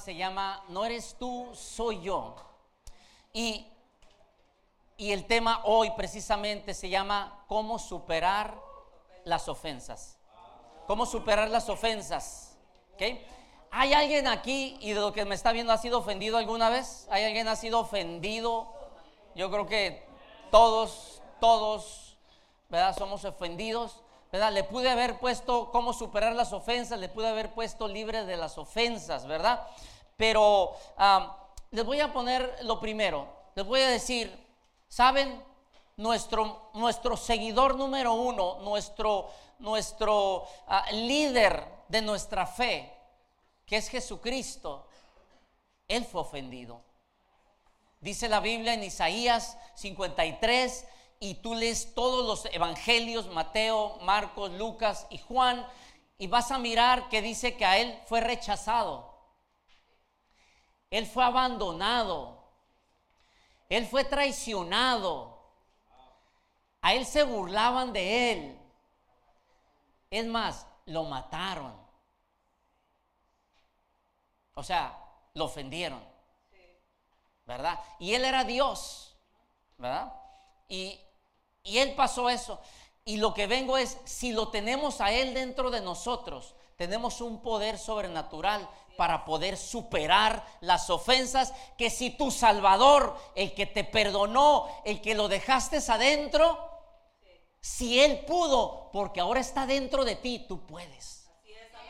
se llama No eres tú, soy yo. Y, y el tema hoy precisamente se llama ¿Cómo superar las ofensas? ¿Cómo superar las ofensas? ¿Okay? ¿Hay alguien aquí y de lo que me está viendo ha sido ofendido alguna vez? ¿Hay alguien ha sido ofendido? Yo creo que todos, todos, ¿verdad? Somos ofendidos. ¿Verdad? Le pude haber puesto cómo superar las ofensas, le pude haber puesto libre de las ofensas, ¿verdad? Pero les voy a poner lo primero, les voy a decir, ¿saben? Nuestro, nuestro seguidor número uno, nuestro, nuestro ah, líder de nuestra fe, que es Jesucristo, Él fue ofendido. Dice la Biblia en Isaías 53, y tú lees todos los evangelios, Mateo, Marcos, Lucas y Juan, y vas a mirar que dice que a él fue rechazado. Él fue abandonado. Él fue traicionado. A él se burlaban de él. Es más, lo mataron. O sea, lo ofendieron. ¿Verdad? Y él era Dios. ¿Verdad? Y, y Él pasó eso. Y lo que vengo es, si lo tenemos a Él dentro de nosotros, tenemos un poder sobrenatural para poder superar las ofensas que si tu Salvador, el que te perdonó, el que lo dejaste adentro, si Él pudo, porque ahora está dentro de ti, tú puedes.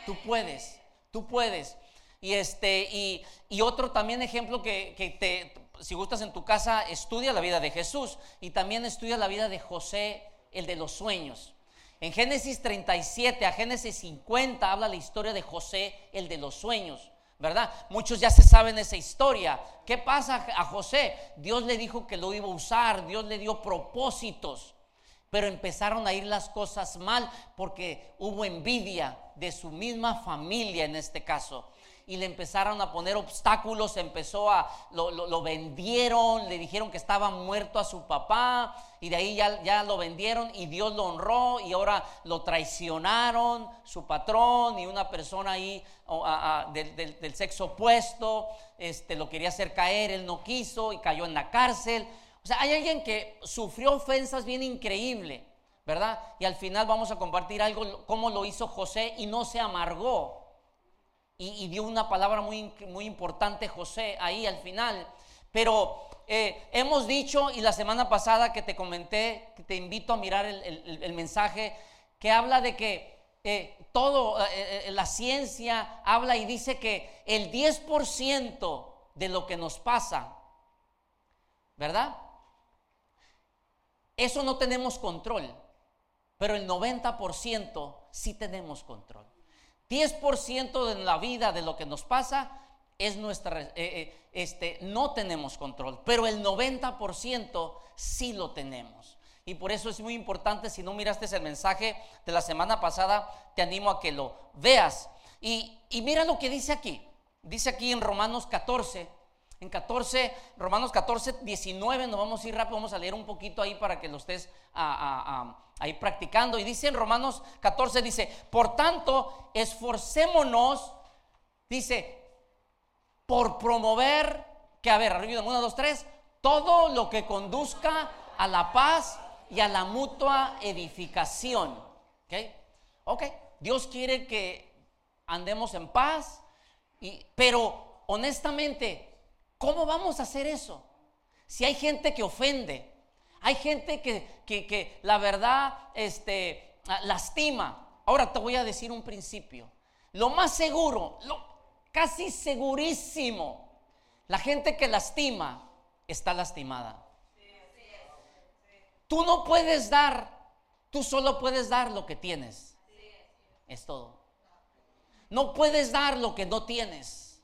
Tú puedes, tú puedes. Y este, y, y otro también ejemplo que, que te, si gustas en tu casa, estudia la vida de Jesús y también estudia la vida de José, el de los sueños. En Génesis 37 a Génesis 50 habla la historia de José, el de los sueños, ¿verdad? Muchos ya se saben esa historia. ¿Qué pasa a José? Dios le dijo que lo iba a usar, Dios le dio propósitos, pero empezaron a ir las cosas mal porque hubo envidia de su misma familia en este caso y le empezaron a poner obstáculos, empezó a, lo, vendieron, le dijeron que estaba muerto a su papá y de ahí ya, ya lo vendieron y Dios lo honró y ahora lo traicionaron, su patrón y una persona ahí del, sexo opuesto, este, lo quería hacer caer, él no quiso y cayó en la cárcel. O sea, hay alguien que sufrió ofensas bien increíble, ¿verdad? Y al final vamos a compartir algo, cómo lo hizo José y no se amargó y, dio una palabra muy, muy importante José ahí al final. Pero eh, hemos dicho, y la semana pasada que te comenté, que te invito a mirar el, mensaje, que habla de que eh, todo, eh, la ciencia habla y dice que el 10% de lo que nos pasa, ¿verdad? Eso no tenemos control, pero el 90% sí tenemos control. 10% de la vida de lo que nos pasa es nuestra, eh, eh, este, no tenemos control, pero el 90% sí lo tenemos. Y por eso es muy importante, si no miraste el mensaje de la semana pasada, te animo a que lo veas. Y, mira lo que dice aquí. Dice aquí en Romanos 14, en 14, Romanos 14, 19, nos vamos a ir rápido, vamos a leer un poquito ahí para que lo estés a, ahí practicando. Y dice en Romanos 14, dice, por tanto, esforcémonos, dice, por promover, que a ver, arriba, uno, dos, tres, todo lo que conduzca a la paz y a la mutua edificación. ¿Ok? Ok, Dios quiere que andemos en paz, y, pero honestamente, ¿cómo vamos a hacer eso? Si hay gente que ofende, hay gente que, la verdad este, ah, lastima. Ahora te voy a decir un principio. Lo más seguro, lo, casi segurísimo, la gente que lastima está lastimada. Tú no puedes dar, tú solo puedes dar lo que tienes. Es todo. No puedes dar lo que no tienes.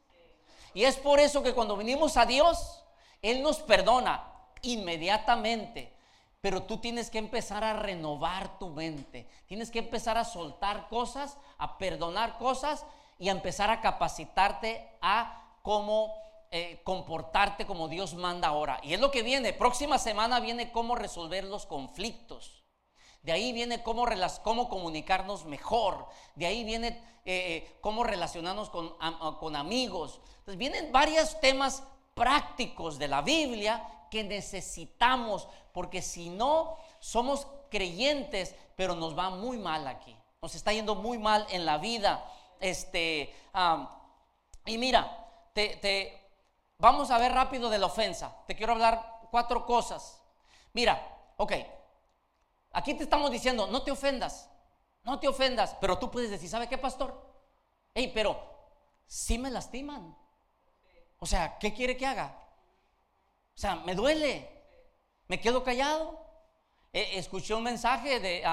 Y es por eso que cuando venimos a Dios, Él nos perdona inmediatamente. Pero tú tienes que empezar a renovar tu mente. Tienes que empezar a soltar cosas, a perdonar cosas y a empezar a capacitarte a cómo eh, comportarte como Dios manda ahora. Y es lo que viene. Próxima semana viene cómo resolver los conflictos. De ahí viene cómo, cómo comunicarnos mejor. De ahí viene eh, eh, cómo relacionarnos con, con amigos. Entonces vienen varios temas prácticos de la Biblia que necesitamos, porque si no, somos creyentes, pero nos va muy mal aquí. Nos está yendo muy mal en la vida. Este, y mira, te, vamos a ver rápido de la ofensa. Te quiero hablar cuatro cosas. Mira, ok, aquí te estamos diciendo, no te ofendas, no te ofendas, pero tú puedes decir, ¿sabe qué, pastor? Hey, pero si me lastiman. O sea, ¿qué quiere que haga? O sea, me duele, me quedo callado. escuché un mensaje, de,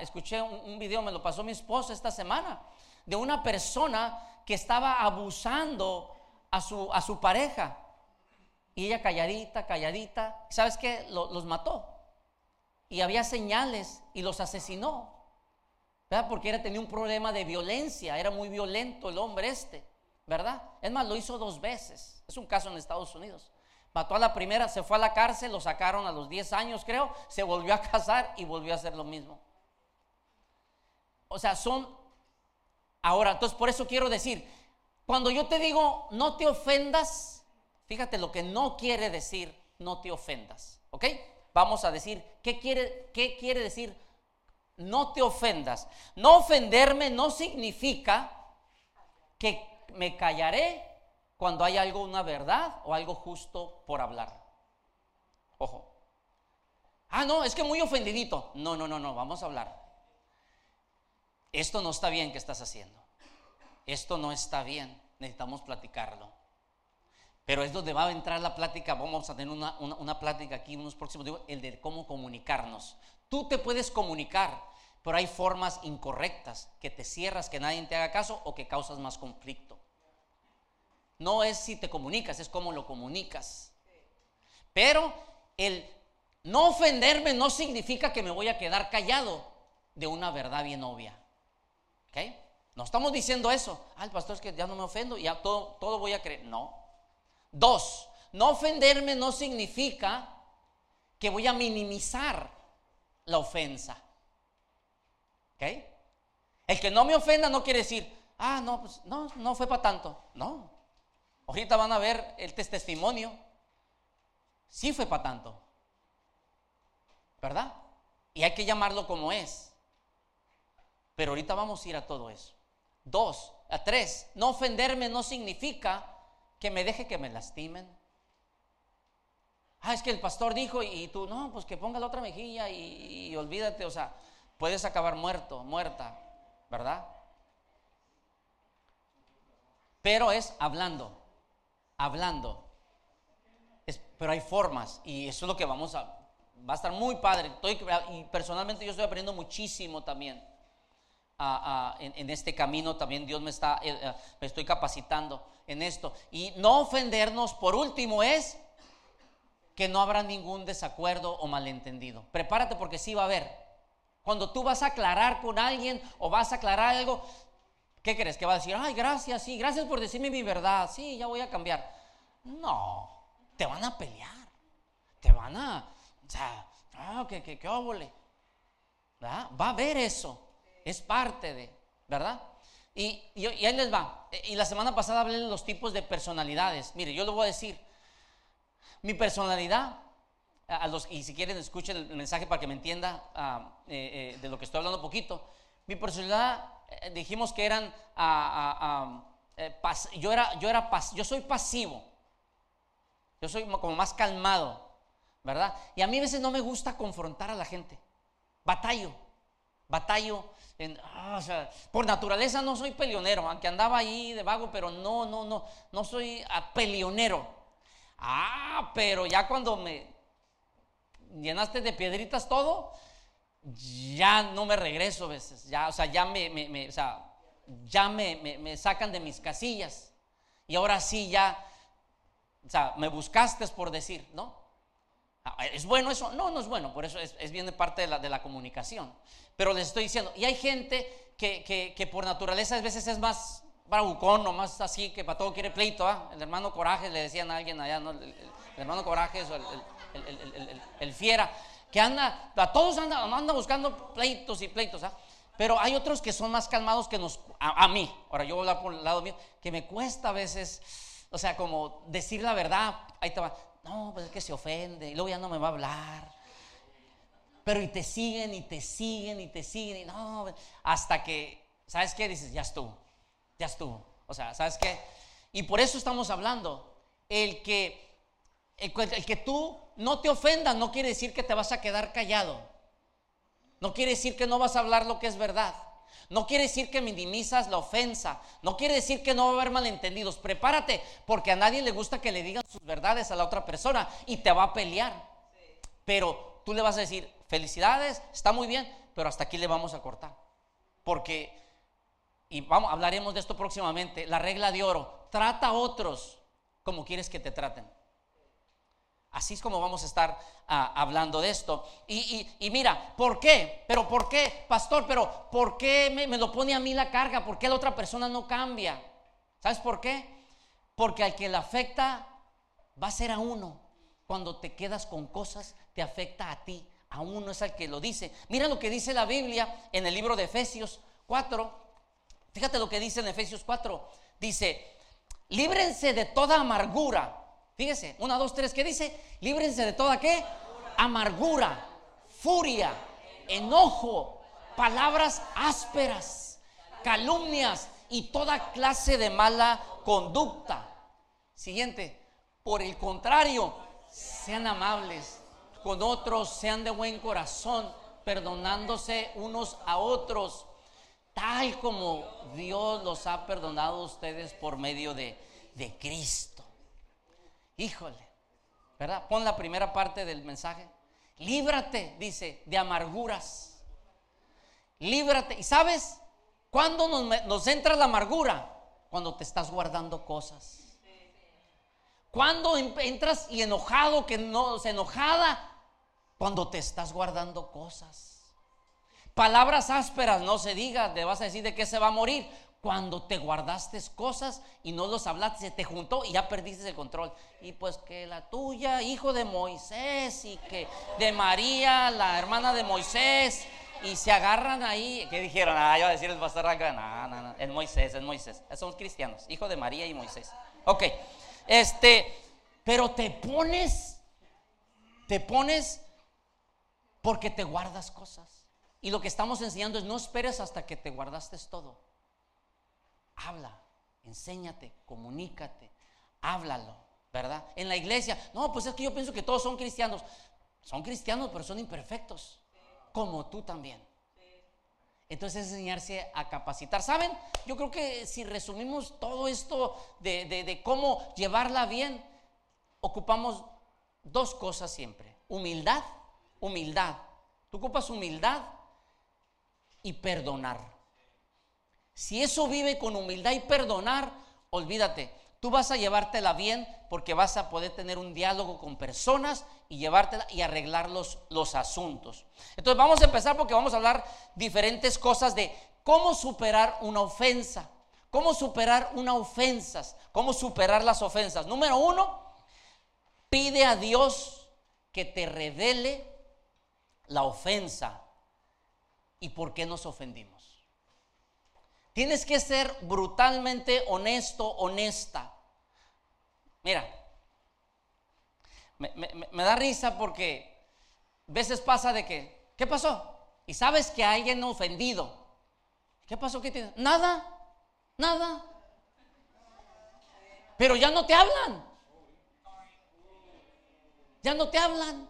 escuché un, video, me lo pasó mi esposa esta semana, de una persona que estaba abusando a su, a su pareja. Y ella calladita, calladita. ¿Sabes qué? los mató. Y había señales y los asesinó. ¿Verdad? Porque era, tenía un problema de violencia. Era muy violento el hombre este. ¿Verdad? Es más, lo hizo dos veces. Es un caso en Estados Unidos. Mató a la primera, se fue a la cárcel, lo sacaron a los 10 años, creo. Se volvió a casar y volvió a hacer lo mismo. O sea, son... Ahora, entonces por eso quiero decir, cuando yo te digo no te ofendas, fíjate lo que no quiere decir no te ofendas, ¿ok? Vamos a decir, ¿qué quiere, qué quiere decir no te ofendas? No ofenderme no significa que me callaré cuando hay algo, una verdad o algo justo por hablar. Ojo. Ah, no, es que muy ofendidito. No, no, no, no, vamos a hablar. Esto no está bien que estás haciendo esto no está bien, necesitamos platicarlo. Pero es donde va a entrar la plática, vamos a tener una, plática aquí en unos próximos días, el de cómo comunicarnos. Tú te puedes comunicar, pero hay formas incorrectas, que te cierras, que nadie te haga caso o que causas más conflicto. No es si te comunicas, es cómo lo comunicas. Pero el no ofenderme no significa que me voy a quedar callado de una verdad bien obvia. ¿Ok? No estamos diciendo eso. Ah, el pastor es que ya no me ofendo ya todo, todo voy a creer. No. Dos, no ofenderme no significa que voy a minimizar la ofensa. ¿Ok? El que no me ofenda no quiere decir, ah, no, pues no, no fue para tanto. No. Ahorita van a ver el testimonio. Sí fue para tanto. ¿Verdad? Y hay que llamarlo como es. Pero ahorita vamos a ir a todo eso. Dos, a tres, no ofenderme no significa que me deje que me lastimen. Ah, es que el pastor dijo y, tú, no, pues que ponga la otra mejilla y, olvídate, o sea, puedes acabar muerto, muerta, ¿verdad? Pero es hablando, hablando. pero hay formas y eso es lo que vamos a, va a estar muy padre. Estoy, y personalmente yo estoy aprendiendo muchísimo también en, este camino también Dios me está, eh, eh, me estoy capacitando en esto. Y no ofendernos, por último, es que no habrá ningún desacuerdo o malentendido. Prepárate porque sí va a haber. Cuando tú vas a aclarar con alguien o vas a aclarar algo, ¿qué crees? Que va a decir, ay, gracias, sí, gracias por decirme mi verdad, sí, ya voy a cambiar. No, te van a pelear, te van a, o sea, ah, que, que, que óvole. Va a haber eso es parte de, ¿verdad? Y, y, ahí les va. Y la semana pasada hablé de los tipos de personalidades. Mire, yo le voy a decir, mi personalidad, y si quieren escuchen el mensaje para que me entienda ah, eh, eh, de lo que estoy hablando un poquito. Mi personalidad, eh, dijimos que eran, ah, ah, yo, era, yo, era yo soy pasivo, yo soy como más calmado, ¿verdad? Y a mí a veces no me gusta confrontar a la gente, batallo, batallo Ah, por naturaleza no soy peleonero, aunque andaba ahí de vago, pero no, no, no, no soy peleonero. Ah, pero ya cuando me llenaste de piedritas todo, ya no me regreso a veces, ya, o sea, ya me, ya me, sacan de mis casillas. Y ahora sí ya, o sea, me buscaste por decir, ¿no? Ah, ¿Es bueno eso? No, no es bueno, por eso es, es bien parte de la, de la comunicación. Pero les estoy diciendo, y hay gente que, por naturaleza a veces es más bravucón o más así, que para todo quiere pleito. ¿ah? El hermano Coraje le decían a alguien allá, el, hermano Coraje, el, el, fiera. Que anda, a todos andan anda buscando pleitos y pleitos, ¿ah? Pero hay otros que son más calmados que nos, a, mí, ahora yo voy a hablar por el lado mío, que me cuesta a veces, o sea, como decir la verdad, ahí te va, no, pues es que se ofende, y luego ya no me va a hablar. Pero y te siguen y te siguen y te siguen y no, hasta que, ¿sabes qué? Dices, ya estuvo, ya estuvo. O sea, ¿sabes qué? Y por eso estamos hablando. El que, el, que tú no te ofendas no quiere decir que te vas a quedar callado. No quiere decir que no vas a hablar lo que es verdad. No quiere decir que minimizas la ofensa. No quiere decir que no va a haber malentendidos. Prepárate, porque a nadie le gusta que le digan sus verdades a la otra persona y te va a pelear. Pero tú le vas a decir, felicidades, está muy bien, pero hasta aquí le vamos a cortar. Porque, y vamos, hablaremos de esto próximamente, la regla de oro, trata a otros como quieres que te traten. Así es como vamos a estar ah, hablando de esto. Y, mira, ¿por qué? Pero ¿por qué, pastor? Pero ¿por qué me, me, lo pone a mí la carga? ¿Por qué la otra persona no cambia? ¿Sabes por qué? Porque al que le afecta va a ser a uno. Cuando te quedas con cosas, te afecta a ti. A uno es al que lo dice. Mira lo que dice la Biblia en el libro de Efesios 4. Fíjate lo que dice en Efesios 4. Dice, líbrense de toda amargura Fíjese, una, dos, tres, ¿qué dice? Líbrense de toda qué? Amargura, furia, enojo, palabras ásperas, calumnias y toda clase de mala conducta. Siguiente, por el contrario, sean amables con otros, sean de buen corazón, perdonándose unos a otros, tal como Dios los ha perdonado a ustedes por medio de, de Cristo. Híjole, ¿verdad? Pon la primera parte del mensaje. Líbrate, dice, de amarguras. Líbrate. ¿Y sabes cuándo nos, entra la amargura? Cuando te estás guardando cosas. Cuando entras y enojado, que no, se enojada, cuando te estás guardando cosas. Palabras ásperas, no se diga, te vas a decir de qué se va a morir cuando te guardaste cosas y no los hablaste, se te juntó y ya perdiste el control. Y pues que la tuya, hijo de Moisés, y que de María, la hermana de Moisés, y se agarran ahí. ¿Qué dijeron? Ah, yo a decir el pastor acá. No, no, no, es Moisés, es Moisés. Somos cristianos, hijo de María y Moisés. Ok, este, pero te pones, te pones porque te guardas cosas. Y lo que estamos enseñando es no esperes hasta que te guardaste todo habla, enséñate, comunícate, háblalo, ¿verdad? En la iglesia, no, pues es que yo pienso que todos son cristianos. Son cristianos, pero son imperfectos, como tú también. Entonces es enseñarse a capacitar. ¿Saben? Yo creo que si resumimos todo esto de, de cómo llevarla bien, ocupamos dos cosas siempre. Humildad, humildad. Tú ocupas humildad y perdonar. Si eso vive con humildad y perdonar, olvídate, tú vas a llevártela bien porque vas a poder tener un diálogo con personas y llevártela y arreglar los, los asuntos. Entonces vamos a empezar porque vamos a hablar diferentes cosas de cómo superar una ofensa, cómo superar una ofensa, cómo superar las ofensas. Número uno, pide a Dios que te revele la ofensa y por qué nos ofendimos. Tienes que ser brutalmente honesto, honesta. Mira, me, da risa porque veces pasa de que, ¿qué pasó? Y sabes que hay alguien ofendido. ¿Qué pasó? ¿Qué tienes? Nada, nada. Pero ya no te hablan. Ya no te hablan.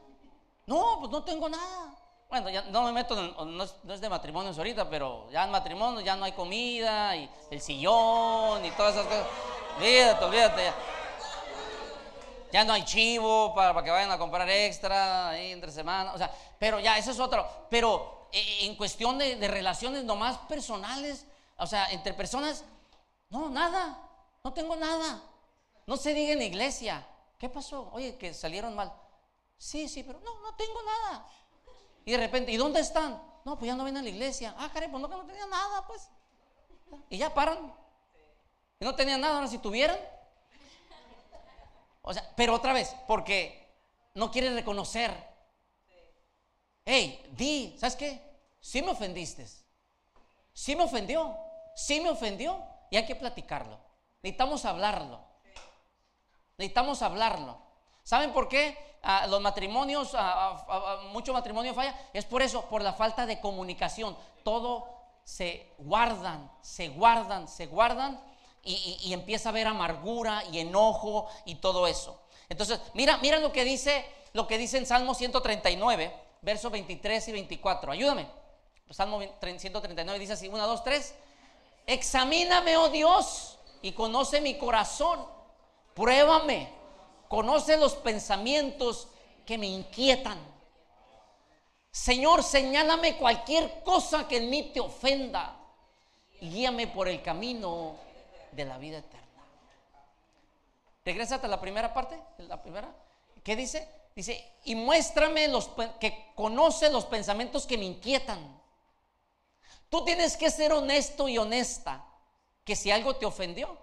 No, pues no tengo nada. Bueno, ya no me meto, no, es, de matrimonios ahorita, pero ya en matrimonio ya no hay comida y el sillón y todas esas cosas. Olvídate, olvídate. Ya, no hay chivo para, que vayan a comprar extra ahí entre semanas. O sea, pero ya, eso es otro. Pero eh, en cuestión de, de relaciones nomás personales, o sea, entre personas, no, nada. No tengo nada. No se diga en iglesia. ¿Qué pasó? Oye, que salieron mal. Sí, sí, pero no, no tengo nada. Y de repente, ¿y dónde están? No, pues ya no vienen a la iglesia. Ah, caray, pues no, que no tenían nada, pues. Y ya paran. Y no tenían nada, ahora si tuvieran. O sea, pero otra vez, porque no quieren reconocer. hey, di, ¿sabes qué? Sí me ofendiste. Sí me ofendió. Sí me ofendió. Y hay que platicarlo. Necesitamos hablarlo. Necesitamos hablarlo. ¿Saben por qué los matrimonios, mucho matrimonio falla? Es por eso, por la falta de comunicación. Todo se guardan, se guardan, se guardan y, empieza a haber amargura y enojo y todo eso. Entonces, mira, mira lo que dice, lo que dice en Salmo 139, versos 23 y 24. Ayúdame. Salmo 139 dice así, 1, 2, 3. Examíname, oh Dios, y conoce mi corazón. Pruébame. Conoce los pensamientos que me inquietan. Señor, señálame cualquier cosa que en mí te ofenda y guíame por el camino de la vida eterna. Regrésate a la primera parte, la primera. ¿Qué dice? Dice, y muéstrame los que conoce los pensamientos que me inquietan. Tú tienes que ser honesto y honesta, que si algo te ofendió,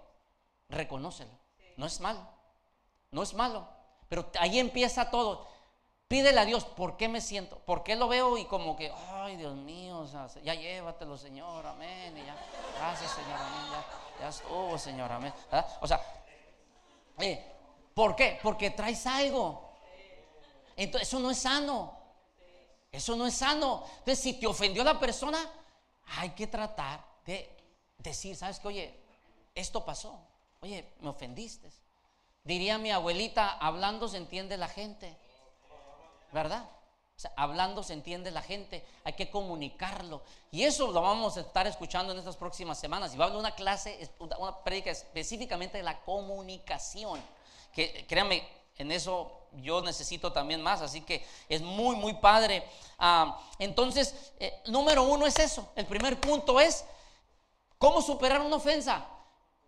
reconócelo. No es malo, no es malo. Pero ahí empieza todo. Pídele a Dios, ¿por qué me siento? ¿Por qué lo veo y como que, ay Dios mío, ya llévatelo, Señor, amén. Y ya, gracias, Señor, amén. Ya, ya estuvo, Señor, amén. O sea, eh, ¿por qué? Porque traes algo. Entonces, eso no es sano. Eso no es sano. Entonces, si te ofendió la persona, hay que tratar de decir, ¿sabes qué? Oye, esto pasó. Oye, me ofendiste. Diría mi abuelita, hablando se entiende la gente. ¿Verdad? Hablando se entiende la gente, hay que comunicarlo. Y eso lo vamos a estar escuchando en estas próximas semanas. Y va a haber una clase, una prédica específicamente de la comunicación. Que créanme, en eso yo necesito también más, así que es muy, muy padre. Ah, entonces, eh, número uno es eso. El primer punto es, ¿cómo superar una ofensa?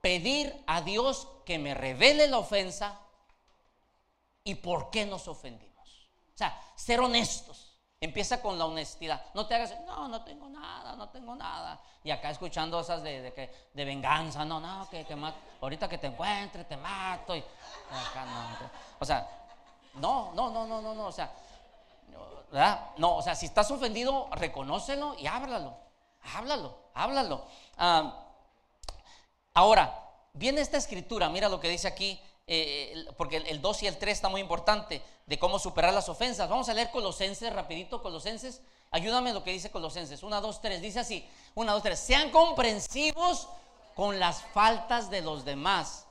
Pedir a Dios que me revele la ofensa y por qué nos ofendimos. O sea, ser honestos. Empieza con la honestidad. No te hagas, no, no tengo nada, no tengo nada. Y acá escuchando esas de, de, de venganza, no, no, que, que ahorita que te encuentre, te mato. Y, o sea, no, no, no, no, no, no. O sea. No, o sea, si estás ofendido, reconócelo y háblalo. Háblalo, háblalo. Ah, ahora, viene esta escritura, mira lo que dice aquí eh, porque el 2 y el 3 está muy importante, de cómo superar las ofensas. Vamos a leer Colosenses, rapidito, Colosenses. Ayúdame lo que dice Colosenses. 1, 2, 3. Dice así, 1, 2, 3. Sean comprensivos con las faltas de los demás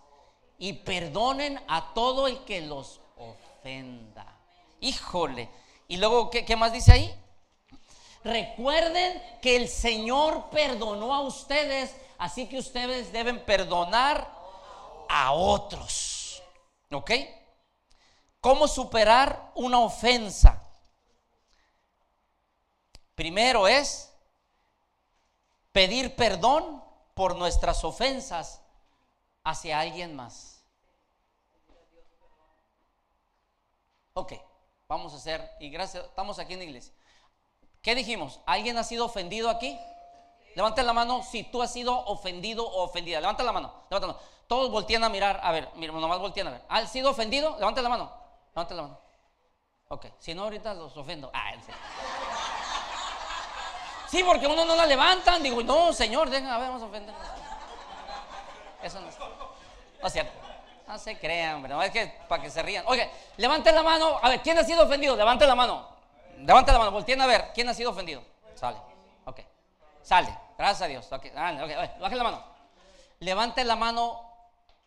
y perdonen a todo el que los ofenda. Híjole. Y luego, ¿qué, qué más dice ahí? Recuerden que el Señor perdonó a ustedes, así que ustedes deben perdonar a otros. ¿Ok? ¿Cómo superar una ofensa? Primero es pedir perdón por nuestras ofensas hacia alguien más. Ok, vamos a hacer, y gracias, estamos aquí en la iglesia. ¿Qué dijimos? ¿Alguien ha sido ofendido aquí? Levanta la mano si tú has sido ofendido o ofendida. Levanta la mano, levanta la mano. Todos voltean a mirar. A ver, mira, nomás voltean a ver. ¿Ha sido ofendido? Levante la mano. Levante la mano. Ok, si no, ahorita los ofendo. Ah, sí. sí, porque uno no la levantan. Digo, no, señor, dejen, a ver, vamos a ofender. Eso no es. No es cierto. No se crean. No es que para que se rían. Oye, levante la mano. A ver, ¿quién ha sido ofendido? Levante la mano. Levante la mano. Volteen a ver. ¿Quién ha sido ofendido? Sale. Sale. Gracias a Dios. Ok, dale, ok. Baje la mano. Levante la mano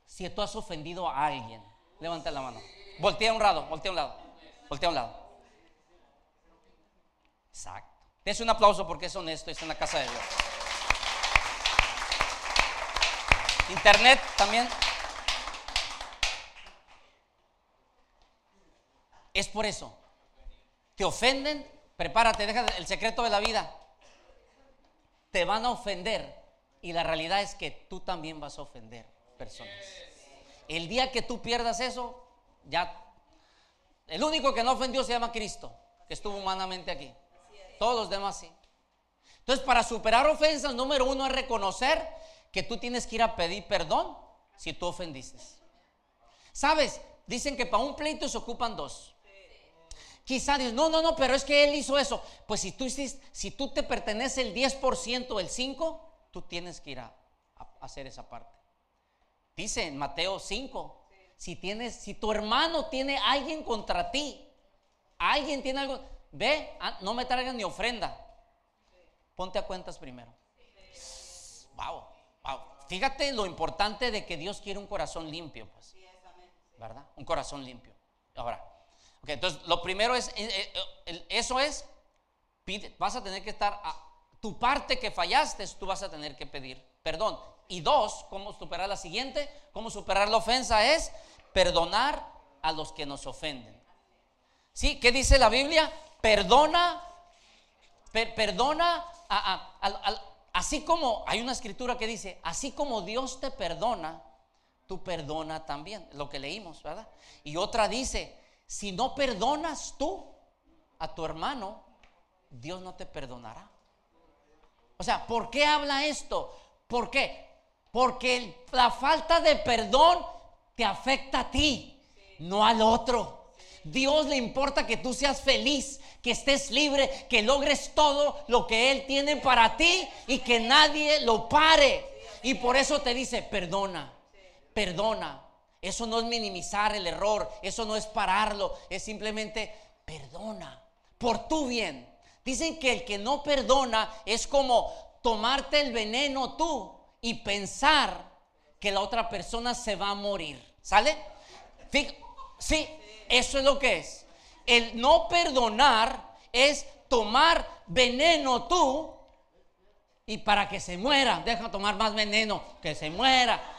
si tú has ofendido a alguien, levanta la mano. Voltea un lado, voltea a un lado, voltea un lado. Exacto. Dense un aplauso porque es honesto, está en la casa de Dios. Internet también. Es por eso. Te ofenden, prepárate, deja el secreto de la vida. Te van a ofender y la realidad es que tú también vas a ofender personas. El día que tú pierdas eso, ya. El único que no ofendió se llama Cristo, que estuvo humanamente aquí. Todos los demás sí. Entonces, para superar ofensas, número uno es reconocer que tú tienes que ir a pedir perdón si tú ofendiste. ¿Sabes? Dicen que para un pleito se ocupan dos. Quizá dices, no, no, no, pero es que él hizo eso. Pues si tú, si tú te pertenece el 10%, el 5%, tú tienes que ir a, hacer esa parte. Dice en Mateo 5, si tienes, si tu hermano tiene alguien contra ti, alguien tiene algo, ve, ah, no me traigan ni ofrenda. Ponte a cuentas primero. Wow, wow. Fíjate lo importante de que Dios quiere un corazón limpio, pues. ¿Verdad? Un corazón limpio. Ahora, entonces lo primero es, eh, eh, eso es, vas a tener que estar, a, tu parte que fallaste, tú vas a tener que pedir perdón. Y dos, ¿cómo superar la siguiente? ¿Cómo superar la ofensa? Es perdonar a los que nos ofenden. ¿Sí? ¿Qué dice la Biblia? Perdona, perdona, así como hay una escritura que dice, así como Dios te perdona, tú perdona también, lo que leímos, ¿verdad? Y otra dice, si no perdonas tú a tu hermano, Dios no te perdonará. O sea, ¿por qué habla esto? ¿Por qué? Porque la falta de perdón te afecta a ti, no al otro. Dios le importa que tú seas feliz, que estés libre, que logres todo lo que Él tiene para ti y que nadie lo pare. Y por eso te dice, perdona, perdona. Eso no es minimizar el error, eso no es pararlo, es simplemente perdona por tu bien. Dicen que el que no perdona es como tomarte el veneno tú y pensar que la otra persona se va a morir. ¿Sale? Sí, eso es lo que es. El no perdonar es tomar veneno tú y para que se muera, deja tomar más veneno, que se muera.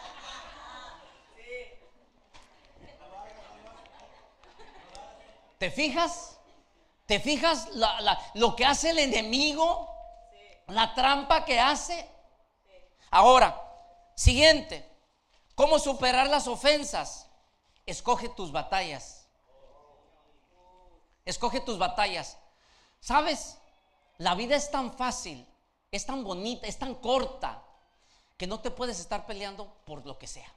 ¿Te fijas? ¿Te fijas lo que hace el enemigo? La trampa que hace. Ahora, siguiente, ¿cómo superar las ofensas? Escoge tus batallas. Escoge tus batallas. ¿Sabes? La vida es tan fácil, es tan bonita, es tan corta, que no te puedes estar peleando por lo que sea.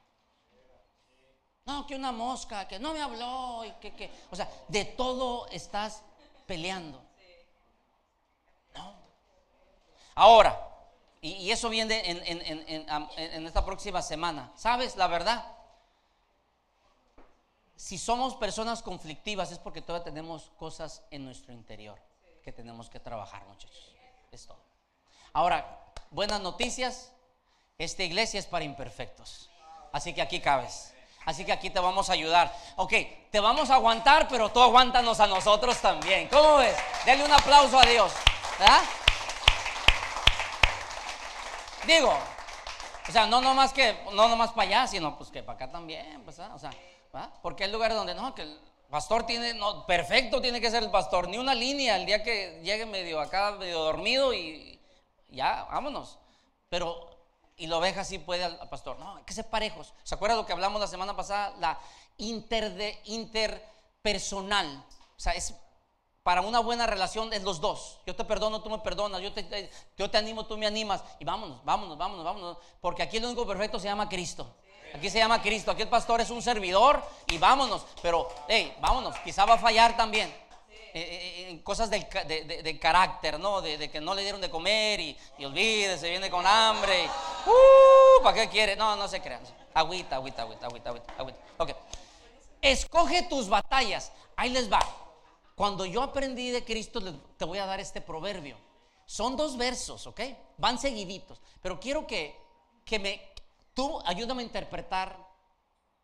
No, que una mosca, que no me habló, y que, que, o sea, de todo estás peleando. No. Ahora, y, eso viene en, esta próxima semana. ¿Sabes la verdad? Si somos personas conflictivas es porque todavía tenemos cosas en nuestro interior que tenemos que trabajar, muchachos. Es todo. Ahora, buenas noticias. Esta iglesia es para imperfectos. Así que aquí cabes. Así que aquí te vamos a ayudar. Ok, te vamos a aguantar, pero tú aguántanos a nosotros también. ¿Cómo ves? Denle un aplauso a Dios. ¿Verdad? Digo, o sea, no nomás que, no nomás para allá, sino pues que para acá también, pues, ¿ah? o sea, porque hay lugares donde no, que el pastor tiene, no, perfecto tiene que ser el pastor, ni una línea el día que llegue medio acá, medio dormido y ya, vámonos. Pero y la oveja sí puede al, pastor. No, hay que ser parejos. ¿Se acuerda lo que hablamos la semana pasada? La inter interpersonal. O sea, es para una buena relación es los dos. Yo te perdono, tú me perdonas. Yo te, yo te animo, tú me animas. Y vámonos, vámonos, vámonos, vámonos. Porque aquí el único perfecto se llama Cristo. Aquí se llama Cristo. Aquí el pastor es un servidor y vámonos. Pero, hey, vámonos. Quizá va a fallar también. Eh, eh, cosas del, de, carácter, ¿no? De, que no le dieron de comer y, y olvide, se viene con hambre. uh, ¿Para qué quiere? No, no se crean. Agüita, agüita, agüita, agüita, agüita, Ok. Escoge tus batallas. Ahí les va. Cuando yo aprendí de Cristo, te voy a dar este proverbio. Son dos versos, ¿ok? Van seguiditos. Pero quiero que, que me, tú ayúdame a interpretar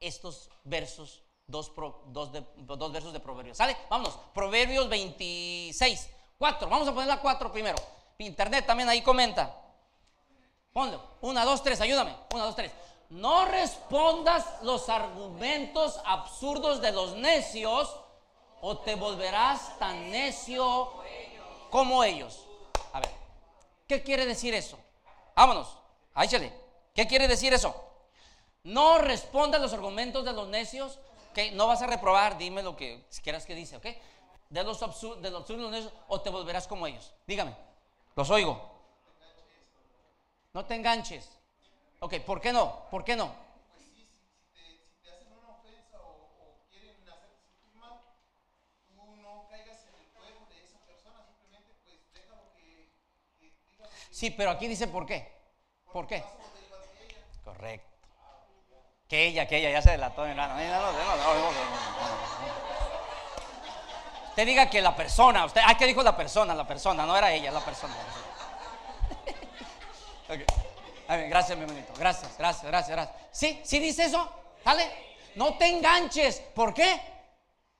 estos versos dos, dos, dos versos de Proverbios. ¿Sale? Vámonos. Proverbios 26. 4. Vamos a poner la 4 primero. Internet también ahí comenta. Ponlo. 1, 2, 3. Ayúdame. 1, 2, 3. No respondas los argumentos absurdos de los necios o te volverás tan necio como ellos. A ver. ¿Qué quiere decir eso? Vámonos. Áchale. ¿Qué quiere decir eso? No respondas los argumentos de los necios no vas a reprobar, dime lo que si quieras que dice, ¿ok? De los absurdos, de los absurdos o te volverás como ellos. Dígame, los oigo. No te enganches. Ok, ¿por qué no? ¿Por qué no? Sí, pero aquí dice por qué. ¿Por qué? Correcto. Que ella, que ella ya se delató, hermano. Usted diga que la persona, usted, ah, ¿qué dijo la persona? La persona, no era ella, la persona. Gracias, mi hermanito. Gracias, gracias, gracias, gracias. ¿Sí? ¿Sí dice eso? ¿Dale? No te enganches. ¿Por qué?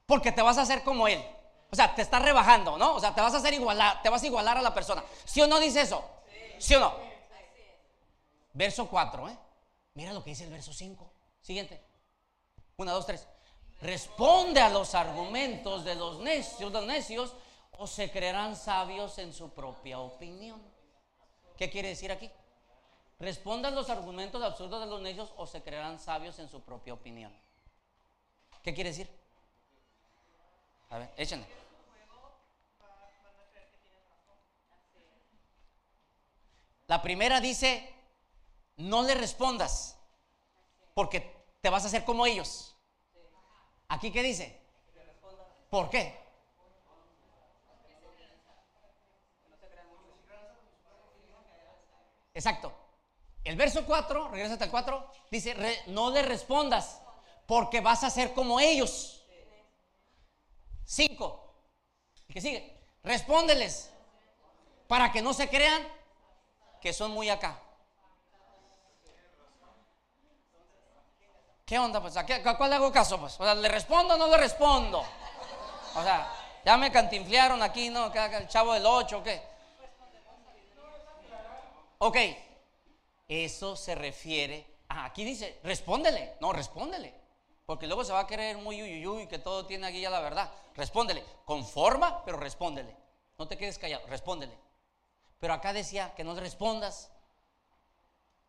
Porque te vas a hacer como él. O sea, te estás rebajando, ¿no? O sea, te vas a hacer igualar, te vas a igualar a la persona. ¿Sí o no dice eso? ¿Sí o no? Verso 4, ¿eh? Mira lo que dice el verso 5. Siguiente. Una, dos, tres. Responde a los argumentos de los necios, o se creerán sabios en su propia opinión. ¿Qué quiere decir aquí? Responde a los argumentos absurdos de los necios o se creerán sabios en su propia opinión. ¿Qué quiere decir? A ver, échenle. La primera dice, no le respondas, porque te vas a hacer como ellos. ¿Aquí qué dice? ¿Por qué? Exacto. El verso 4, regresa hasta el 4, dice, no le respondas, porque vas a ser como ellos. 5. ¿Qué sigue? Respóndeles, para que no se crean que son muy acá. ¿Qué onda? Pues, ¿a, cuál le hago caso? Pues, o sea, ¿le respondo o no le respondo? O sea, ya me cantinflearon aquí, ¿no? El chavo del 8, ¿o qué? Ok, eso se refiere. Ah, aquí dice, respóndele. No, respóndele. Porque luego se va a querer muy uy, que todo tiene aquí ya la verdad. Respóndele. Con forma, pero respóndele. No te quedes callado, respóndele. Pero acá decía que no le respondas.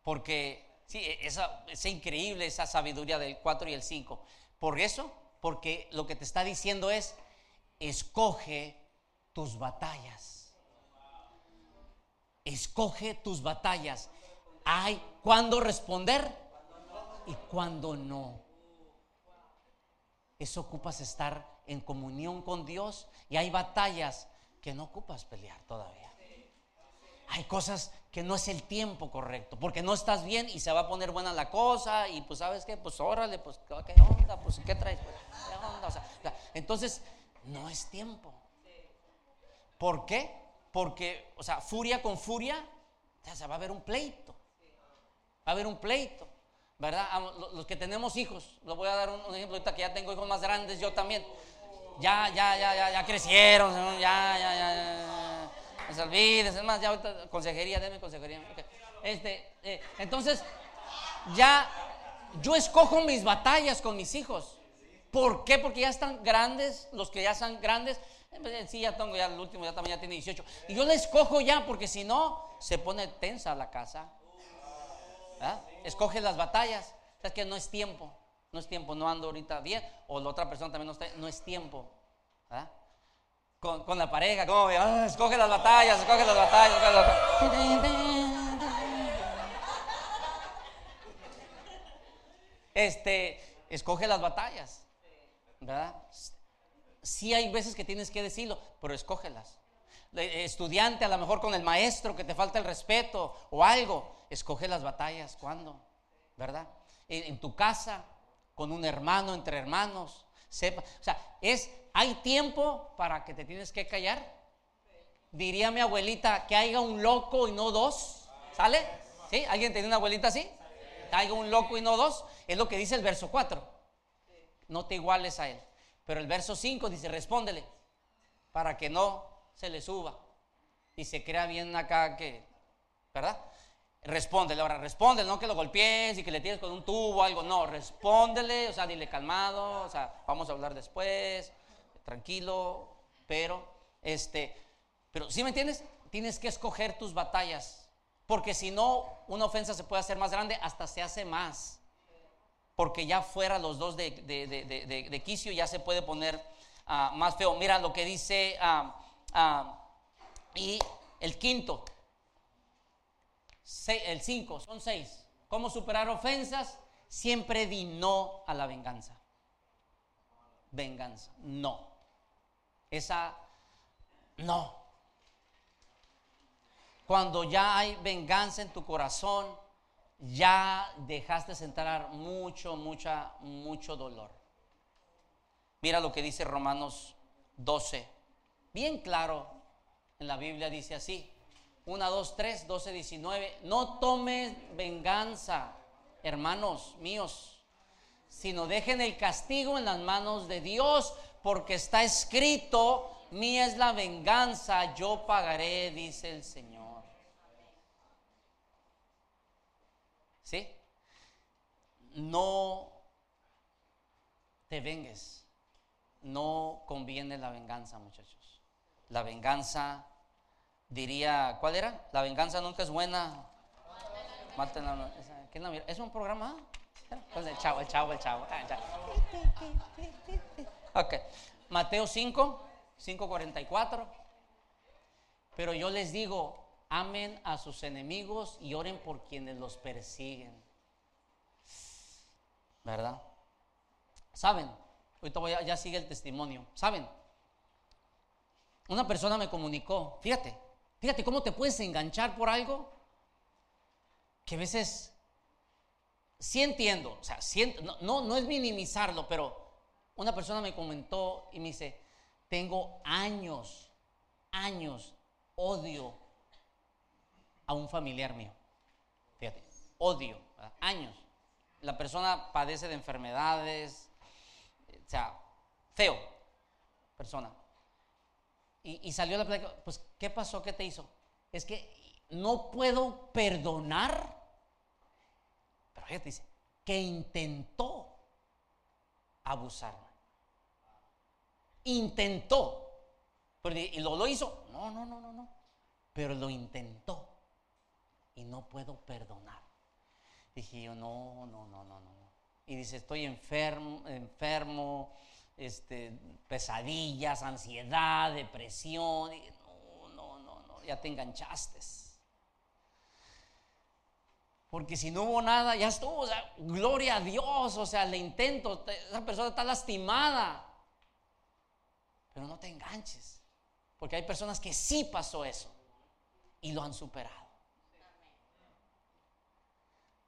Porque Sí, e, esa, es increíble esa sabiduría del 4 y el 5. Por eso, porque lo que te está diciendo es, escoge tus batallas. Escoge tus batallas. Hay cuando responder y cuando no. Eso ocupas estar en comunión con Dios y hay batallas que no ocupas pelear todavía. Hay cosas que no es el tiempo correcto, porque no estás bien y se va a poner buena la cosa y pues sabes qué, pues órale, pues qué onda, pues qué traes, pues, ¿Qué onda? Entonces no es tiempo. ¿Por qué? Porque, o sea, furia con furia, o sea, va a haber un pleito, va a haber un pleito, ¿verdad? Los que tenemos hijos, lo voy a dar un, ejemplo ahorita que ya tengo hijos más grandes, yo también, ya, ya, ya, ya, ya crecieron, ya, ya, ya, ya no se es más, ya ahorita consejería, denme consejería. Este, eh, entonces, ya yo escojo mis batallas con mis hijos. ¿Por qué? Porque ya están grandes, los que ya están grandes. Eh, sí, ya tengo, ya el último ya también ya tiene 18. Y yo le escojo ya, porque si no, se pone tensa la casa. ¿Ah? Escoge las batallas. O que no es tiempo. No es tiempo, no ando ahorita bien. O la otra persona también no está, no es tiempo. ¿Ah? Con, la pareja, como, ah, escoge las batallas, escoge las batallas, escoge las. Este, escoge las batallas, ¿verdad? Sí hay veces que tienes que decirlo, pero escógelas. Estudiante, a lo mejor con el maestro que te falta el respeto o algo, escoge las batallas, ¿cuándo? ¿Verdad? En, tu casa, con un hermano, entre hermanos, sepa. O sea, es ¿Hay tiempo para que te tienes que callar? Diría mi abuelita que haya un loco y no dos. ¿Sale? ¿Sí? ¿Alguien tiene una abuelita así? Que haya un loco y no dos. Es lo que dice el verso 4. No te iguales a él. Pero el verso 5 dice, respóndele para que no se le suba y se crea bien acá que, ¿verdad? Respóndele, ahora respóndele, no que lo golpees y que le tires con un tubo o algo, no, respóndele, o sea, dile calmado, o sea, vamos a hablar después, tranquilo, pero, este, pero, ¿sí me entiendes? Tienes que escoger tus batallas, porque si no, una ofensa se puede hacer más grande, hasta se hace más, porque ya fuera los dos de, de, quicio ya se puede poner ah, más feo. Mira lo que dice, ah, ah, y el quinto, el cinco, son seis. ¿Cómo superar ofensas? Siempre di no a la venganza. Venganza, no. Esa, no. Cuando ya hay venganza en tu corazón, ya dejaste entrar mucho, mucha, mucho dolor. Mira lo que dice Romanos 12. Bien claro, en la Biblia dice así. 1, 2, 3, 12, 19. No tomes venganza, hermanos míos, sino dejen el castigo en las manos de Dios, porque está escrito, mía es la venganza, yo pagaré, dice el Señor. ¿Sí? No te vengues. No conviene la venganza, muchachos. La venganza, diría, ¿cuál era? La venganza nunca es buena. ¿Es un programa? Pues el chavo, el chavo, el chavo. Ok. Mateo 5, 5:44. Pero yo les digo, amen a sus enemigos y oren por quienes los persiguen. ¿Verdad? ¿Saben? Ahorita voy a, ya sigue el testimonio. ¿Saben? Una persona me comunicó, fíjate, fíjate cómo te puedes enganchar por algo que a veces sí entiendo, o sea, no, no, es minimizarlo, pero una persona me comentó y me dice, tengo años, años, odio a un familiar mío. Fíjate, odio, años. La persona padece de enfermedades, o sea, feo, persona. Y, y salió la plática, pues, ¿qué pasó? ¿Qué te hizo? Es que no puedo perdonar dice, que intentó abusarme. Intentó. ¿Y lo, hizo? No, no, no, no, no. Pero lo intentó. Y no puedo perdonar. Dije yo, no, no, no, no, no. Y dice, estoy enfermo, enfermo, este, pesadillas, ansiedad, depresión. no, no, no, no, ya te enganchaste. Porque si no hubo nada, ya estuvo. O sea, gloria a Dios. O sea, le intento. Esa persona está lastimada. Pero no te enganches. Porque hay personas que sí pasó eso. Y lo han superado.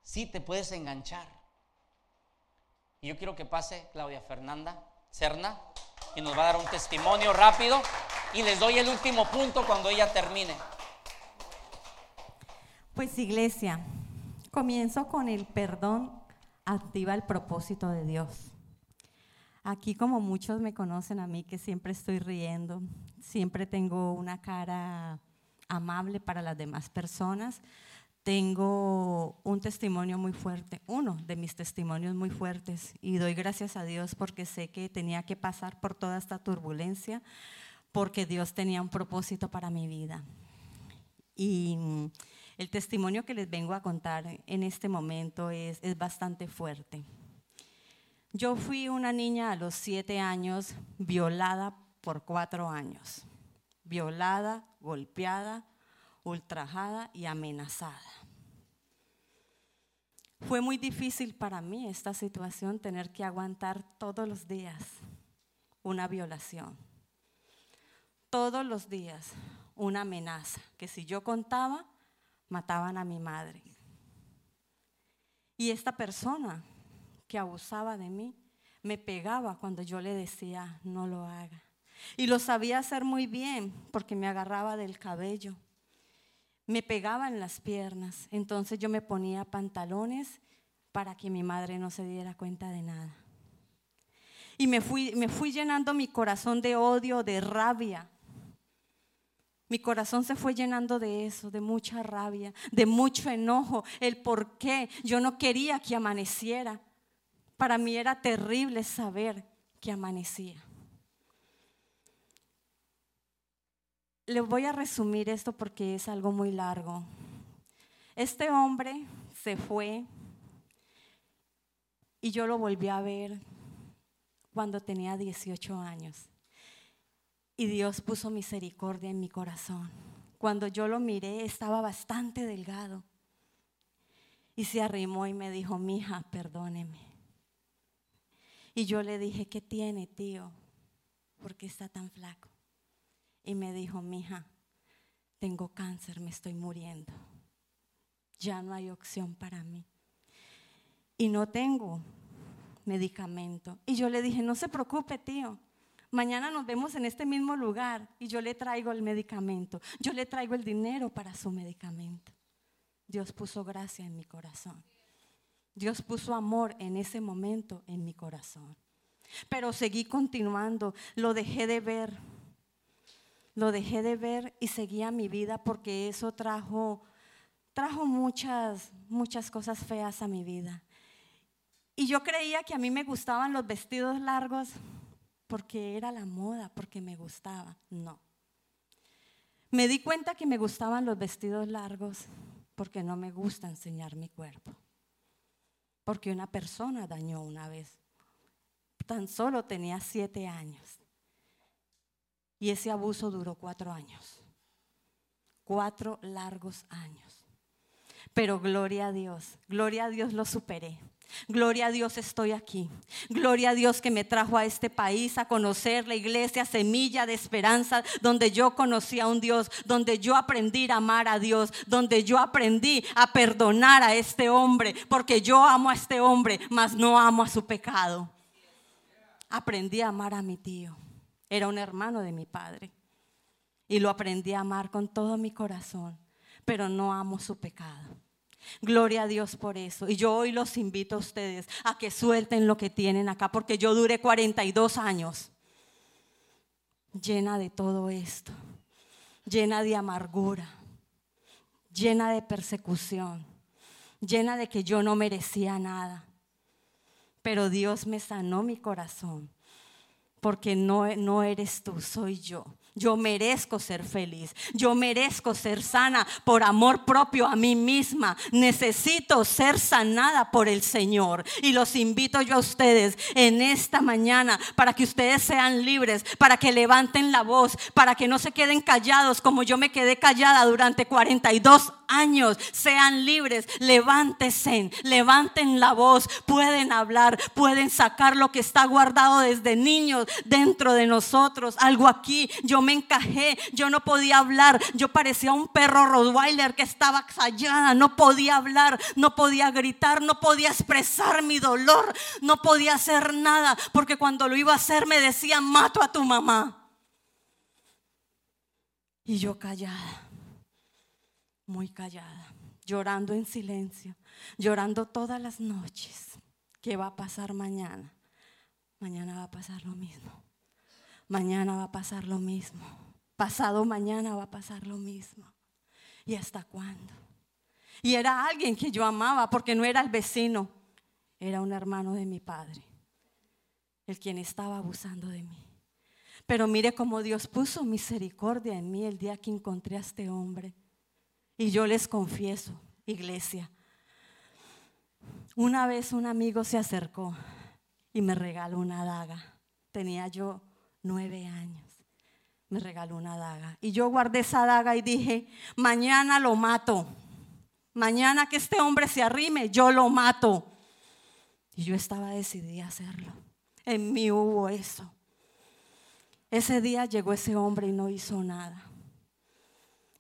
Sí te puedes enganchar. Y yo quiero que pase Claudia Fernanda Cerna. Y nos va a dar un testimonio rápido. Y les doy el último punto cuando ella termine. Pues iglesia, Comienzo con el perdón activa el propósito de Dios. Aquí como muchos me conocen a mí que siempre estoy riendo, siempre tengo una cara amable para las demás personas, tengo un testimonio muy fuerte, uno de mis testimonios muy fuertes y doy gracias a Dios porque sé que tenía que pasar por toda esta turbulencia porque Dios tenía un propósito para mi vida. Y el testimonio que les vengo a contar en este momento es, bastante fuerte. Yo fui una niña a los siete años violada por cuatro años. Violada, golpeada, ultrajada y amenazada. Fue muy difícil para mí esta situación, tener que aguantar todos los días una violación. Todos los días una amenaza, que si yo contaba, mataban a mi madre. Y esta persona que abusaba de mí me pegaba cuando yo le decía, no lo haga. Y lo sabía hacer muy bien porque me agarraba del cabello. Me pegaba en las piernas. Entonces yo me ponía pantalones para que mi madre no se diera cuenta de nada. Y me fui, me fui llenando mi corazón de odio, de rabia, mi corazón se fue llenando de eso, de mucha rabia, de mucho enojo, el por qué yo no quería que amaneciera. Para mí era terrible saber que amanecía. Le voy a resumir esto porque es algo muy largo. Este hombre se fue y yo lo volví a ver cuando tenía 18 años. Y Dios puso misericordia en mi corazón. Cuando yo lo miré estaba bastante delgado. Y se arrimó y me dijo, mija, perdóneme. Y yo le dije, ¿qué tiene, tío? ¿Por qué está tan flaco? Y me dijo, mija, tengo cáncer, me estoy muriendo. Ya no hay opción para mí. Y no tengo medicamento. Y yo le dije, no se preocupe, tío. Mañana nos vemos en este mismo lugar y yo le traigo el medicamento. Yo le traigo el dinero para su medicamento. Dios puso gracia en mi corazón. Dios puso amor en ese momento en mi corazón. Pero seguí continuando, lo dejé de ver. Lo dejé de ver y seguía mi vida porque eso trajo trajo muchas muchas cosas feas a mi vida. Y yo creía que a mí me gustaban los vestidos largos porque era la moda, porque me gustaba. No. Me di cuenta que me gustaban los vestidos largos porque no me gusta enseñar mi cuerpo. Porque una persona dañó una vez. Tan solo tenía siete años. Y ese abuso duró cuatro años. Cuatro largos años. Pero gloria a Dios, gloria a Dios lo superé. Gloria a Dios estoy aquí. Gloria a Dios que me trajo a este país a conocer la iglesia Semilla de Esperanza, donde yo conocí a un Dios, donde yo aprendí a amar a Dios, donde yo aprendí a perdonar a este hombre, porque yo amo a este hombre, mas no amo a su pecado. Aprendí a amar a mi tío. Era un hermano de mi padre. Y lo aprendí a amar con todo mi corazón, pero no amo su pecado. Gloria a Dios por eso. Y yo hoy los invito a ustedes a que suelten lo que tienen acá, porque yo duré 42 años llena de todo esto, llena de amargura, llena de persecución, llena de que yo no merecía nada. Pero Dios me sanó mi corazón, porque no, no eres tú, soy yo. Yo merezco ser feliz. Yo merezco ser sana por amor propio a mí misma. Necesito ser sanada por el Señor. Y los invito yo a ustedes en esta mañana para que ustedes sean libres, para que levanten la voz, para que no se queden callados como yo me quedé callada durante 42 años. Sean libres, levántense, levanten la voz, pueden hablar, pueden sacar lo que está guardado desde niños dentro de nosotros. Algo aquí, yo me encajé, yo no podía hablar, yo parecía un perro Rottweiler que estaba callada, no podía hablar, no podía gritar, no podía expresar mi dolor, no podía hacer nada, porque cuando lo iba a hacer me decían, mato a tu mamá. Y yo callada, muy callada, llorando en silencio, llorando todas las noches. ¿Qué va a pasar mañana? Mañana va a pasar lo mismo mañana va a pasar lo mismo. Pasado mañana va a pasar lo mismo. ¿Y hasta cuándo? Y era alguien que yo amaba porque no era el vecino, era un hermano de mi padre, el quien estaba abusando de mí. Pero mire cómo Dios puso misericordia en mí el día que encontré a este hombre. Y yo les confieso, iglesia, una vez un amigo se acercó y me regaló una daga. Tenía yo nueve años. Me regaló una daga. Y yo guardé esa daga y dije, mañana lo mato. Mañana que este hombre se arrime, yo lo mato. Y yo estaba decidida a hacerlo. En mí hubo eso. Ese día llegó ese hombre y no hizo nada.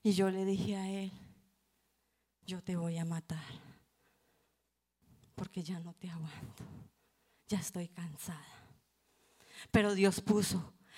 Y yo le dije a él, yo te voy a matar. Porque ya no te aguanto. Ya estoy cansada. Pero Dios puso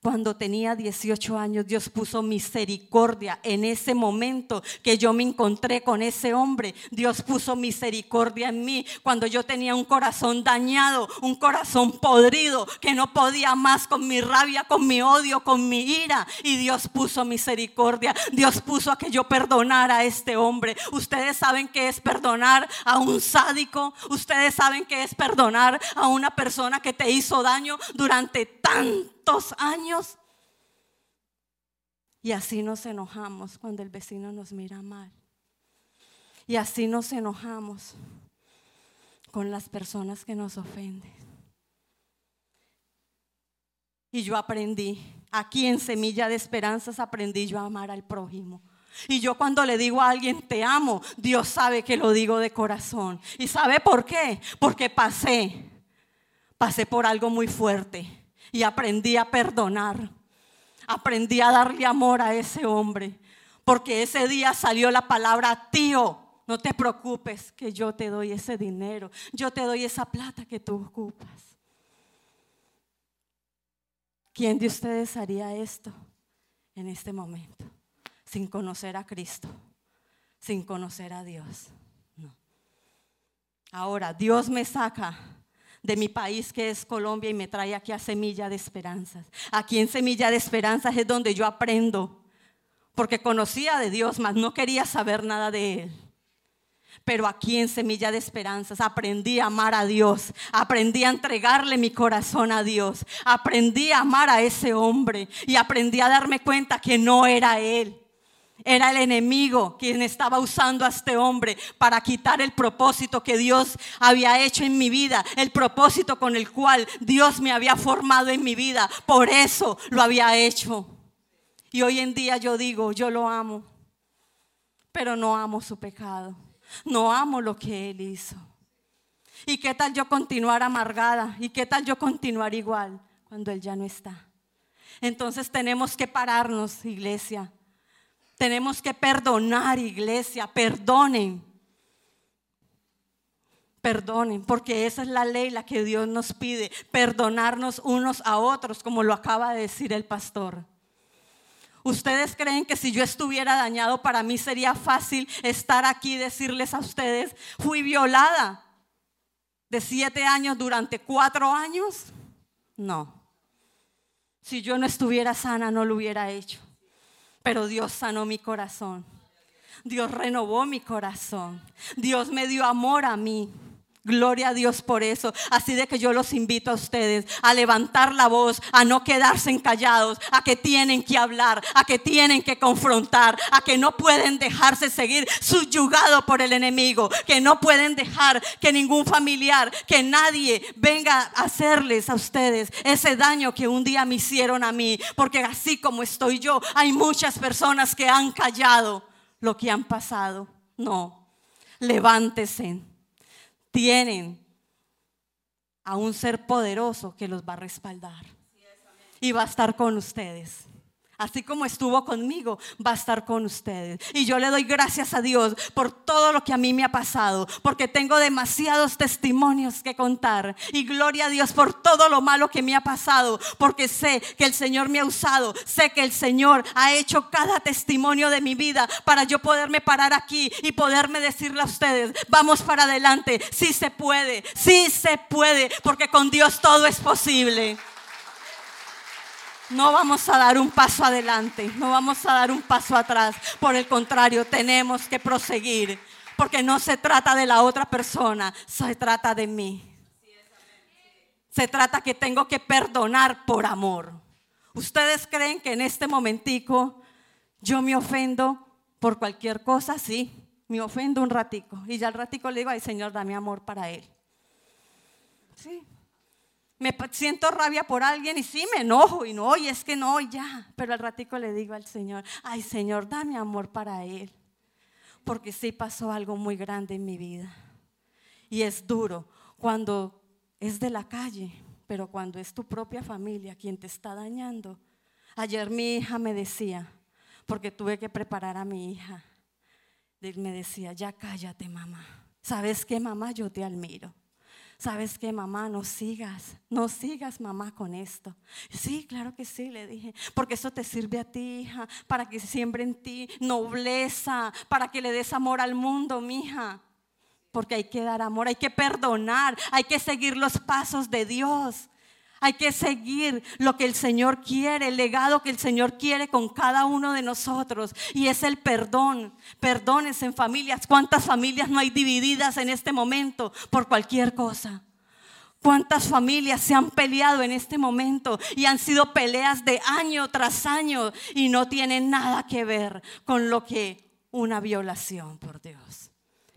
cuando tenía 18 años, Dios puso misericordia en ese momento que yo me encontré con ese hombre. Dios puso misericordia en mí cuando yo tenía un corazón dañado, un corazón podrido, que no podía más con mi rabia, con mi odio, con mi ira. Y Dios puso misericordia. Dios puso a que yo perdonara a este hombre. Ustedes saben que es perdonar a un sádico. Ustedes saben que es perdonar a una persona que te hizo daño durante tanto años. Y así nos enojamos cuando el vecino nos mira mal. Y así nos enojamos con las personas que nos ofenden. Y yo aprendí, aquí en Semilla de Esperanzas aprendí yo a amar al prójimo. Y yo cuando le digo a alguien te amo, Dios sabe que lo digo de corazón. ¿Y sabe por qué? Porque pasé, pasé por algo muy fuerte y aprendí a perdonar. Aprendí a darle amor a ese hombre Porque ese día salió la palabra tío. No te preocupes que yo te doy ese dinero. Yo te doy esa plata que tú ocupas. ¿Quién de ustedes haría esto en este momento? Sin conocer a Cristo, sin conocer a Dios. No. Ahora, Dios me saca de mi país que es Colombia y me trae aquí a Semilla de Esperanzas. Aquí en Semilla de Esperanzas es donde yo aprendo, porque conocía de Dios, mas no quería saber nada de Él. Pero aquí en Semilla de Esperanzas aprendí a amar a Dios, aprendí a entregarle mi corazón a Dios, aprendí a amar a ese hombre y aprendí a darme cuenta que no era Él. Era el enemigo quien estaba usando a este hombre para quitar el propósito que Dios había hecho en mi vida, el propósito con el cual Dios me había formado en mi vida. Por eso lo había hecho. Y hoy en día yo digo, yo lo amo, pero no amo su pecado. No amo lo que Él hizo. ¿Y qué tal yo continuar amargada? ¿Y qué tal yo continuar igual cuando Él ya no está? Entonces tenemos que pararnos, iglesia. Tenemos que perdonar, iglesia. Perdonen. Perdonen, porque esa es la ley, la que Dios nos pide. Perdonarnos unos a otros, como lo acaba de decir el pastor. ¿Ustedes creen que si yo estuviera dañado para mí sería fácil estar aquí y decirles a ustedes, fui violada de siete años durante cuatro años? No. Si yo no estuviera sana no lo hubiera hecho. Pero Dios sanó mi corazón. Dios renovó mi corazón. Dios me dio amor a mí. Gloria a Dios por eso. Así de que yo los invito a ustedes a levantar la voz, a no quedarse callados, a que tienen que hablar, a que tienen que confrontar, a que no pueden dejarse seguir subyugado por el enemigo, que no pueden dejar que ningún familiar, que nadie venga a hacerles a ustedes ese daño que un día me hicieron a mí. Porque así como estoy yo, hay muchas personas que han callado lo que han pasado. No, levántese tienen a un ser poderoso que los va a respaldar y va a estar con ustedes. Así como estuvo conmigo, va a estar con ustedes. Y yo le doy gracias a Dios por todo lo que a mí me ha pasado, porque tengo demasiados testimonios que contar. Y gloria a Dios por todo lo malo que me ha pasado, porque sé que el Señor me ha usado, sé que el Señor ha hecho cada testimonio de mi vida para yo poderme parar aquí y poderme decirle a ustedes, vamos para adelante, sí se puede, sí se puede, porque con Dios todo es posible. No vamos a dar un paso adelante, no vamos a dar un paso atrás. Por el contrario, tenemos que proseguir, porque no se trata de la otra persona, se trata de mí. Se trata que tengo que perdonar por amor. ¿Ustedes creen que en este momentico yo me ofendo por cualquier cosa? Sí, me ofendo un ratico. Y ya al ratico le digo, ay Señor, dame amor para Él. Sí, me siento rabia por alguien y sí me enojo y no, y es que no, ya. Pero al ratico le digo al Señor, ay Señor, dame amor para Él. Porque sí pasó algo muy grande en mi vida. Y es duro cuando es de la calle, pero cuando es tu propia familia quien te está dañando. Ayer mi hija me decía, porque tuve que preparar a mi hija, me decía, ya cállate mamá. ¿Sabes qué mamá? Yo te admiro. ¿Sabes qué, mamá? No sigas, no sigas, mamá, con esto. Sí, claro que sí, le dije, porque eso te sirve a ti, hija, para que siembre en ti nobleza, para que le des amor al mundo, mija. Porque hay que dar amor, hay que perdonar, hay que seguir los pasos de Dios. Hay que seguir lo que el Señor quiere, el legado que el Señor quiere con cada uno de nosotros. Y es el perdón. Perdones en familias. ¿Cuántas familias no hay divididas en este momento por cualquier cosa? ¿Cuántas familias se han peleado en este momento y han sido peleas de año tras año y no tienen nada que ver con lo que una violación, por Dios?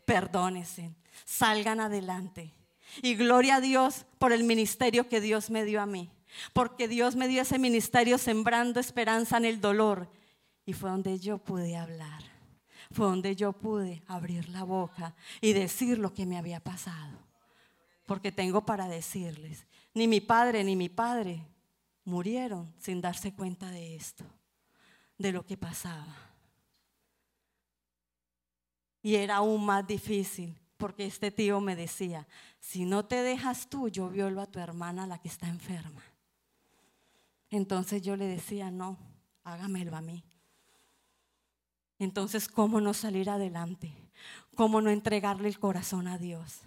Perdónense, salgan adelante. Y gloria a Dios por el ministerio que Dios me dio a mí. Porque Dios me dio ese ministerio sembrando esperanza en el dolor. Y fue donde yo pude hablar. Fue donde yo pude abrir la boca y decir lo que me había pasado. Porque tengo para decirles, ni mi padre ni mi padre murieron sin darse cuenta de esto, de lo que pasaba. Y era aún más difícil, porque este tío me decía, si no te dejas tú, yo violo a tu hermana, la que está enferma. Entonces yo le decía, no, hágamelo a mí. Entonces, ¿cómo no salir adelante? ¿Cómo no entregarle el corazón a Dios?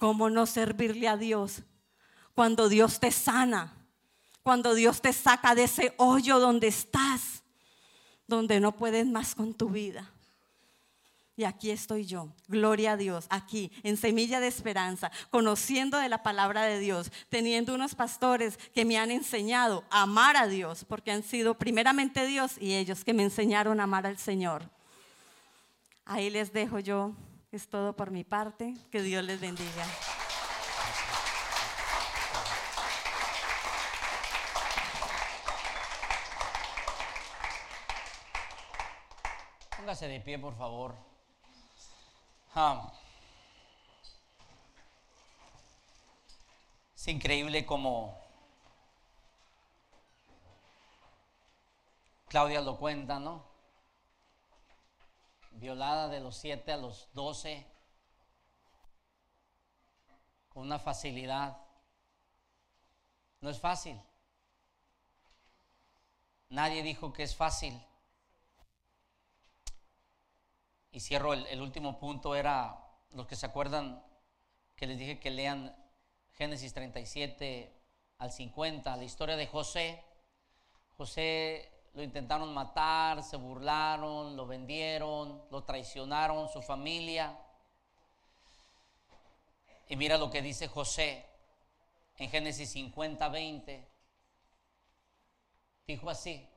¿Cómo no servirle a Dios cuando Dios te sana? Cuando Dios te saca de ese hoyo donde estás, donde no puedes más con tu vida. Y aquí estoy yo, gloria a Dios, aquí en Semilla de Esperanza, conociendo de la palabra de Dios, teniendo unos pastores que me han enseñado a amar a Dios, porque han sido primeramente Dios y ellos que me enseñaron a amar al Señor. Ahí les dejo yo, es todo por mi parte, que Dios les bendiga. Póngase de pie, por favor. Es increíble como Claudia lo cuenta, ¿no? Violada de los 7 a los 12, con una facilidad. No es fácil. Nadie dijo que es fácil. Y cierro el, último punto, era los que se acuerdan que les dije que lean Génesis 37 al 50, la historia de José. José lo intentaron matar, se burlaron, lo vendieron, lo traicionaron, su familia. Y mira lo que dice José en Génesis 50, 20. Dijo así,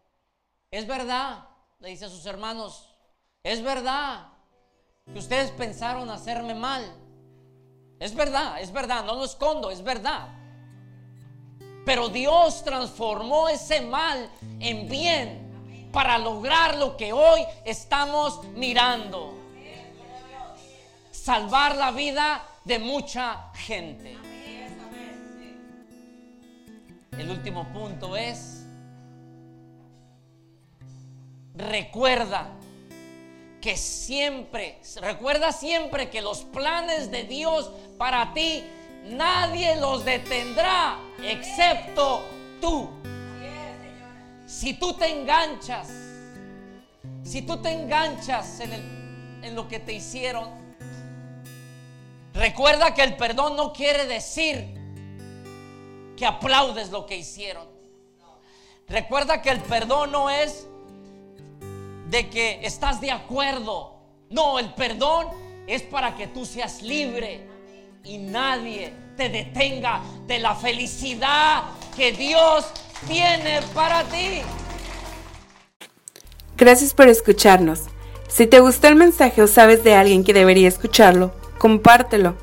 es verdad, le dice a sus hermanos, es verdad que ustedes pensaron hacerme mal. Es verdad, es verdad, no lo escondo, es verdad. Pero Dios transformó ese mal en bien para lograr lo que hoy estamos mirando. Salvar la vida de mucha gente. El último punto es, recuerda que siempre, recuerda siempre que los planes de Dios para ti, nadie los detendrá excepto tú. Si tú te enganchas, si tú te enganchas en, en lo que te hicieron, recuerda que el perdón no quiere decir que aplaudes lo que hicieron. Recuerda que el perdón no es de que estás de acuerdo. No, el perdón es para que tú seas libre y nadie te detenga de la felicidad que Dios tiene para ti. Gracias por escucharnos. Si te gustó el mensaje o sabes de alguien que debería escucharlo, compártelo.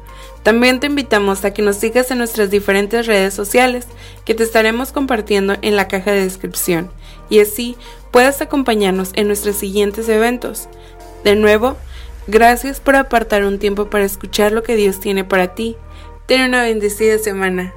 También te invitamos a que nos sigas en nuestras diferentes redes sociales que te estaremos compartiendo en la caja de descripción y así puedas acompañarnos en nuestros siguientes eventos. De nuevo, gracias por apartar un tiempo para escuchar lo que Dios tiene para ti. Ten una bendecida semana.